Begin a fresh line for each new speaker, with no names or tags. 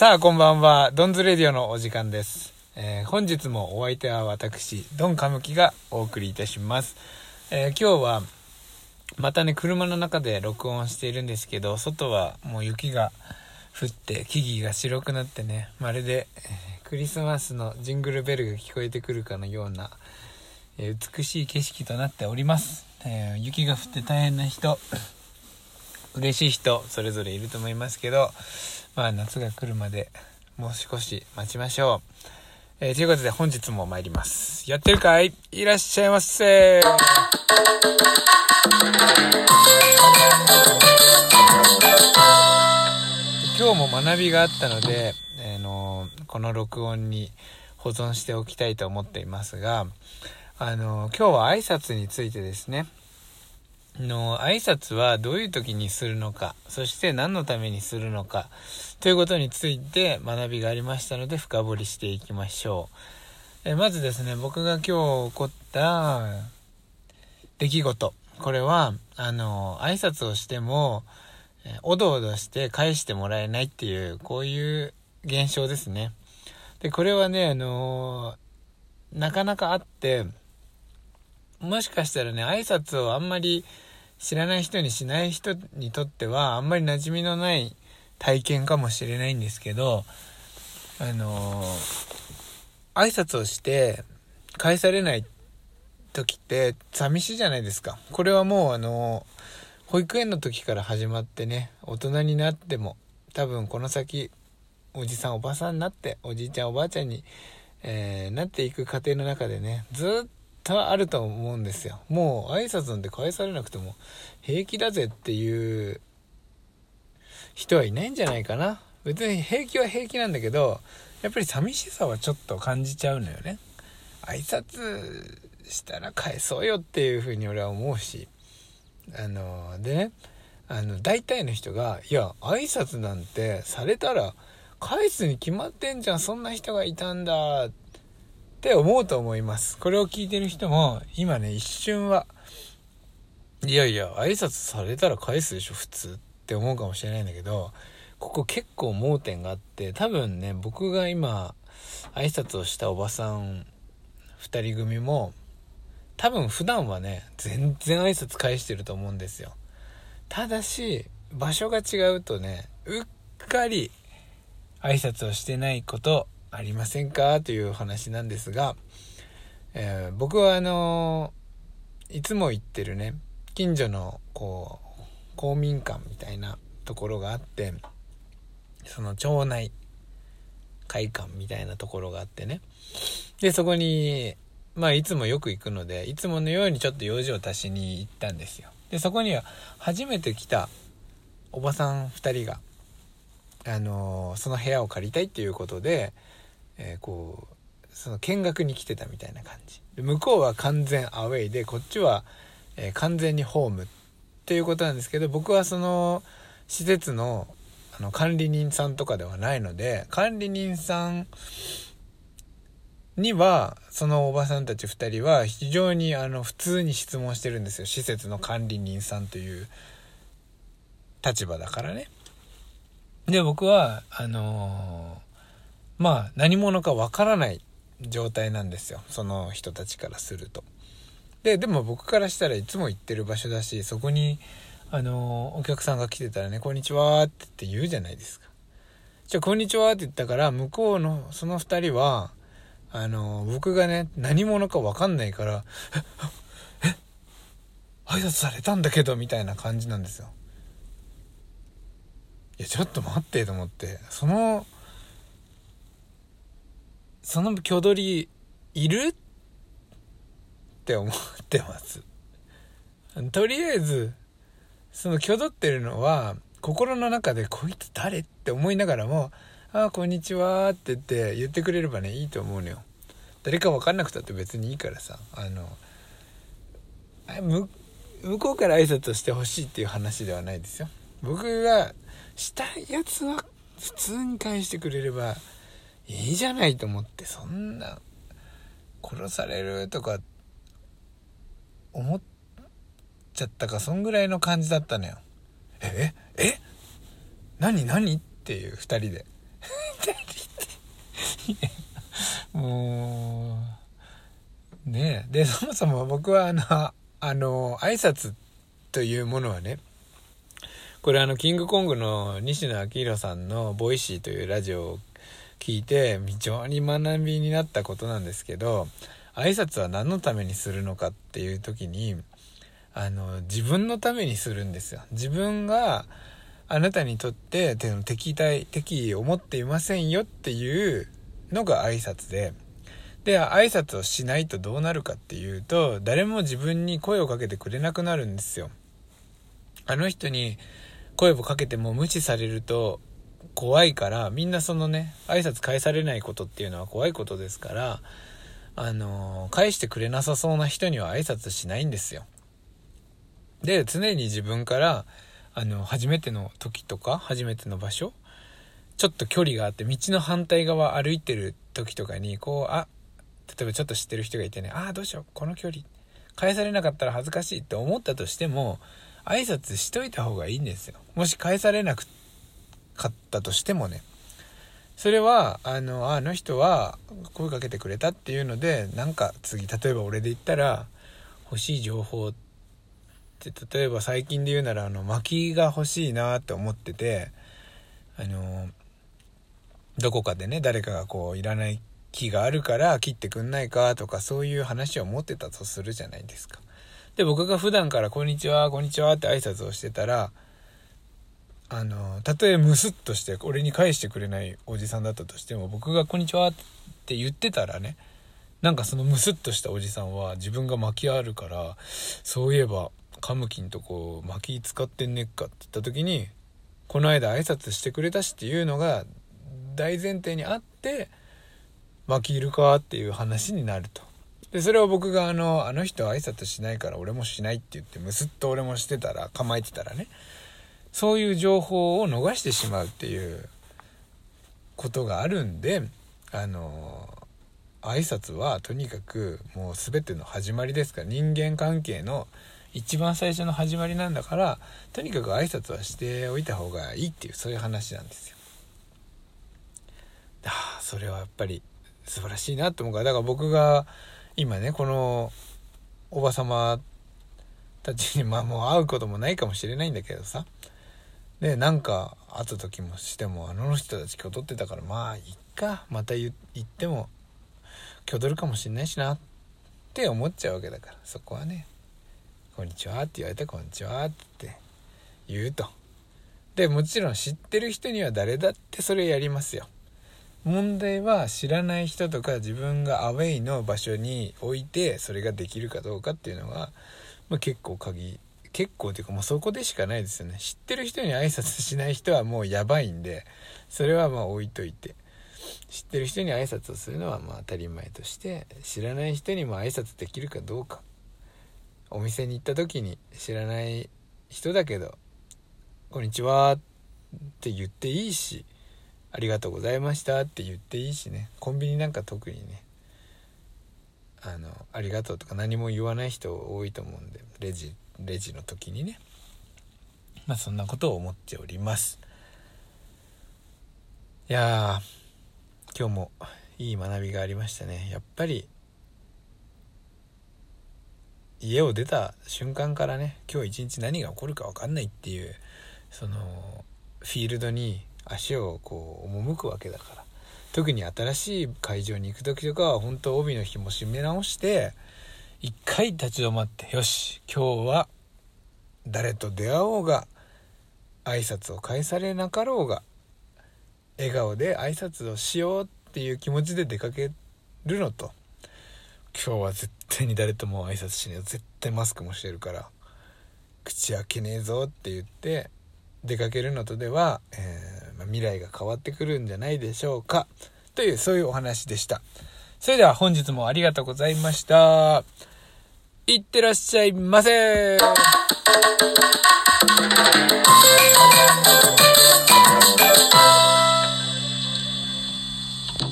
さあ、こんばんは。ドンズレディオのお時間です。えー本日もお相手は私、ドンカムキがお送りいたします。えー今日は、またね、車の中で録音しているんですけど、外はもう雪が降って、木々が白くなってね、まるで、えークリスマスのジングルベルが聞こえてくるかのような、え美しい景色となっております。え雪が降って大変な人、嬉しい人それぞれいると思いますけどまあ夏が来るまでもう少し待ちましょう、えーということで本日も参ります。やってるかい？いらっしゃいませ。今日も学びがあったので、あのこの録音に保存しておきたいと思っていますがあの今日は挨拶についてですね。の挨拶はどういう時にするのかそして何のためにするのかということについて学びがありましたので深掘りしていきましょう。えまずですね僕が今日起こった出来事。これはあの挨拶をしてもおどおどして返してもらえないっていうこういう現象ですね。でこれはねあのなかなかあってもしかしたらね挨拶をあんまり知らない人にしない人にとってはあんまり馴染みのない体験かもしれないんですけどあの挨拶をして返されない時って寂しいじゃないですか。これはもうあの保育園の時から始まってね大人になっても多分この先おじさんおばさんになっておじいちゃんおばあちゃんに、えーなっていく過程の中でねずっとあると思うんですよ。もう挨拶なんて返されなくても平気だぜっていう人はいないんじゃないかな。別に平気は平気なんだけどやっぱり寂しさはちょっと感じちゃうのよね。挨拶したら返そうよっていうふうに俺は思うし。あのでねあの大体の人が「いや挨拶なんてされたら返すに決まってんじゃんそんな人がいたんだ」ってって思うと思います。これを聞いてる人も今ね一瞬はいやいや挨拶されたら返すでしょ普通って思うかもしれないんだけどここ結構盲点があって多分ね僕が今挨拶をしたおばさん2人組も多分普段はね全然挨拶返してると思うんですよ。ただし場所が違うとねうっかり挨拶をしてないことありませんか？という話なんですが、えー僕はあのーいつも行ってるね近所のこう公民館みたいなところがあってその町内会館みたいなところがあってね。でそこにまあいつもよく行くのでいつものようにちょっと用事を足しに行ったんですよ。でそこには初めて来たおばさん2人があのーその部屋を借りたいっていうことで、えーこうその見学に来てたみたいな感じ。で向こうは完全アウェイでこっちは、えー完全にホームっていうことなんですけど僕はその施設のあの管理人さんとかではないので管理人さんにはそのおばさんたち2人は非常にあの普通に質問してるんですよ。施設の管理人さんという立場だからね。で僕はあのーまあ何者かわからない状態なんですよ。その人たちからすると。ででも僕からしたらいつも行ってる場所だしそこにあのお客さんが来てたらね「こんにちは」って言って言うじゃないですか。じゃあ「こんにちは」って言ったから向こうのその2人はあの僕がね何者か分かんないから「ええ挨拶されたんだけど」みたいな感じなんですよいやちょっと待ってと思ってそのその挙取りいる？って思ってます。とりあえずその挙取ってるのは心の中で「こいつ誰?」って思いながらも「ああこんにちは」って言って言ってくれればねいいと思うのよ。誰か分かんなくたって別にいいからさ。あのあむ向こうから挨拶してほしいっていう話ではないですよ。僕がしたやつは普通に返してくれればいいじゃないと思ってそんな殺されるとか思っちゃったかそんぐらいの感じだったのよ。ええ何何？っていう2人で。もう、ねえ。で、そもそも僕はあの、あの、挨拶というものはね、これあの、キングコングの西野亮廣さんの Voicy というラジオを聞いて、非常に学びになったことなんですけど、挨拶は何のためにするのかっていう時に、あの、自分のためにするんですよ。自分が、あなたにとって敵対、敵意を持っていませんよっていうのが挨拶で、で、挨拶をしないとどうなるかっていうと、誰も自分に声をかけてくれなくなるんですよ。あの人に声をかけても無視されると怖いから、みんなそのね、挨拶返されないことっていうのは怖いことですから、あの返してくれなさそうな人には挨拶しないんですよ。で、常に自分から、あの、初めての時とか、初めての場所ちょっと距離があって道の反対側歩いてる時とかにこうあ例えばちょっと知ってる人がいてねああどうしようこの距離返されなかったら恥ずかしいって思ったとしても挨拶しといた方がいいんですよもし返されなかったとしてもねそれはあのあの人は声かけてくれたっていうのでなんか次例えば俺で言ったら欲しい情報って例えば最近で言うならあの薪が欲しいなって思っててあのどこかでね誰かがこういらない木があるから切ってくんないかとかそういう話を持ってたとするじゃないですか。で僕が普段から「こんにちはこんにちは」って挨拶をしてたらあのたとえムスッとして俺に返してくれないおじさんだったとしても僕が「こんにちは」って言ってたらねなんかそのムスッとしたおじさんは自分が薪あるからそういえばカムキンとこう薪使ってんねっかって言った時にこの間挨拶してくれたしっていうのが大前提にあって巻きいるかっていう話になると。で、それを僕があの、あの人挨拶しないから俺もしないって言って、むすっと俺もしてたら、構えてたらね、そういう情報を逃してしまうっていうことがあるんで、あの、挨拶はとにかくもう全ての始まりですから、人間関係の一番最初の始まりなんだから、とにかく挨拶はしておいた方がいいっていう、そういう話なんですよ。ああそれはやっぱり素晴らしいなって思うからだから僕が今ねこのおばさまたちにまあもう会うこともないかもしれないんだけどさでなんか会った時もしてもあの人たち今日撮ってたからまあいっか。また言っても今日撮るかもしんないしなって思っちゃうわけだから。そこはね「こんにちは」って言われたら「こんにちは」って言うと。でもちろん知ってる人には誰だってそれやりますよ。問題は知らない人とか自分がアウェイの場所に置いてそれができるかどうかっていうのが、まあ、結構鍵結構っていうかもうそこでしかないですよね。知ってる人に挨拶しない人はもうやばいんでそれはまあ置いといて。知ってる人に挨拶をするのはまあ当たり前として知らない人にも挨拶できるかどうか。お店に行った時に知らない人だけど「こんにちは」って言っていいしありがとうございましたって言っていいしね。コンビニなんか特にねあのありがとうとか何も言わない人多いと思うんでレジレジの時にね。まあそんなことを思っております。いや今日もいい学びがありましたね。やっぱり家を出た瞬間からね今日一日何が起こるか分かんないっていうそのフィールドに足をこう赴くわけだから。特に新しい会場に行く時とかは本当帯の紐締め直して一回立ち止まってよし今日は誰と出会おうが挨拶を返されなかろうが笑顔で挨拶をしようっていう気持ちで出かけるのと。今日は絶対に誰とも挨拶しねえ絶対マスクもしてるから。口開けねえぞって言って出かけるのとでは、えー、ま未来が変わってくるんじゃないでしょうか。というそういうお話でした。それでは本日もありがとうございました。いってらっしゃいませ。